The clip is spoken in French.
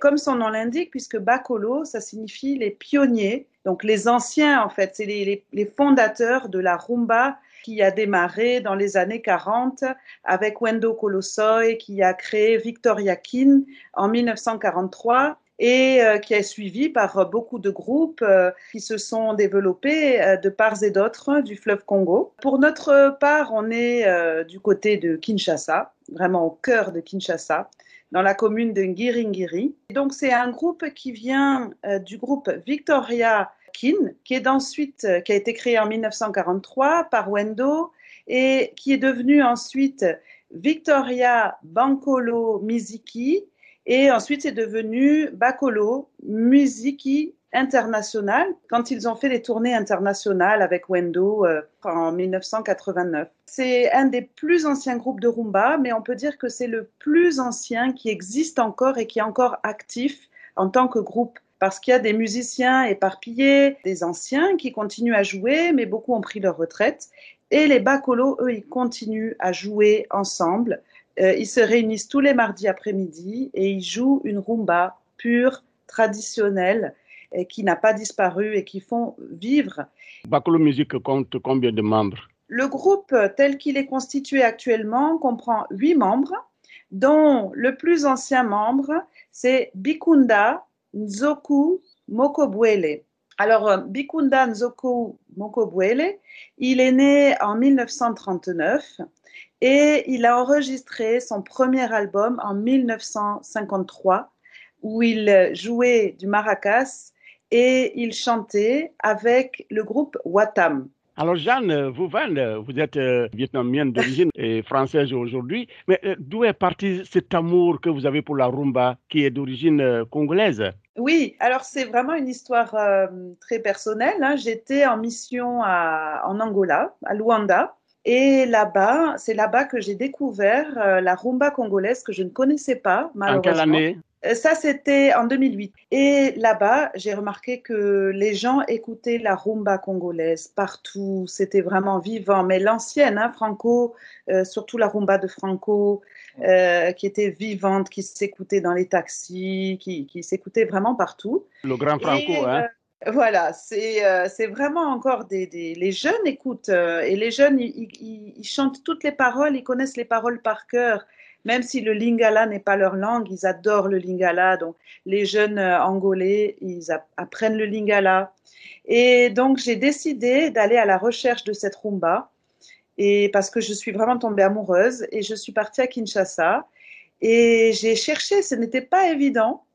Comme son nom l'indique, puisque Bakolo, ça signifie les pionniers, donc les anciens en fait, c'est les, fondateurs de la rumba qui a démarré dans les années 40 avec Wendo Colossoy qui a créé Victoria Kin en 1943 et euh, qui est suivi par beaucoup de groupes euh, qui se sont développés euh, de parts et d'autres du fleuve Congo. Pour notre part, on est du côté de Kinshasa, vraiment au cœur de Kinshasa dans la commune de Ngiringiri. Donc c'est un groupe qui vient du groupe Victoria Kin, qui est ensuite qui a été créé en 1943 par Wendo et qui est devenu ensuite Victoria Bankolo Miziki et ensuite, c'est devenu Bacolo Musiki International quand ils ont fait les tournées internationales avec Wendo euh, en 1989. C'est un des plus anciens groupes de rumba, mais on peut dire que c'est le plus ancien qui existe encore et qui est encore actif en tant que groupe parce qu'il y a des musiciens éparpillés, des anciens qui continuent à jouer, mais beaucoup ont pris leur retraite. Et les Bacolo, eux, ils continuent à jouer ensemble. Euh, ils se réunissent tous les mardis après-midi et ils jouent une rumba pure, traditionnelle, qui n'a pas disparu et qui font vivre. Bacolo Music compte combien de membres? Le groupe tel qu'il est constitué actuellement comprend huit membres, dont le plus ancien membre, c'est Bikunda Nzoku Mokobwele. Alors, euh, Bikunda Nzoku Mokobwele, il est né en 1939 et il a enregistré son premier album en 1953 où il jouait du maracas et il chantait avec le groupe Watam. Alors Jeanne, vous, vous êtes euh, vietnamienne d'origine et française aujourd'hui, mais euh, d'où est parti cet amour que vous avez pour la rumba qui est d'origine euh, congolaise? Oui, alors c'est vraiment une histoire très personnelle. Hein. J'étais en mission en Angola, à Luanda, et là-bas, c'est là-bas que j'ai découvert la rumba congolaise que je ne connaissais pas, malheureusement. En quelle année? Ça, c'était en 2008. Et là-bas, j'ai remarqué que les gens écoutaient la rumba congolaise partout. C'était vraiment vivant. Mais l'ancienne, hein, Franco, euh, surtout la rumba de Franco, qui était vivante, qui s'écoutait dans les taxis, qui, qui s'écoutait vraiment partout. Le grand Franco, hein voilà, euh, c'est vraiment encore des, des, Les jeunes écoutent euh, et les jeunes, ils, ils, chantent toutes les paroles, ils connaissent les paroles par cœur. Même si le lingala n'est pas leur langue, ils adorent le lingala. Donc, les jeunes euh, angolais, ils apprennent le lingala. Et donc, j'ai décidé d'aller à la recherche de cette rumba. Et parce que je suis vraiment tombée amoureuse et je suis partie à Kinshasa et j'ai cherché, ce n'était pas évident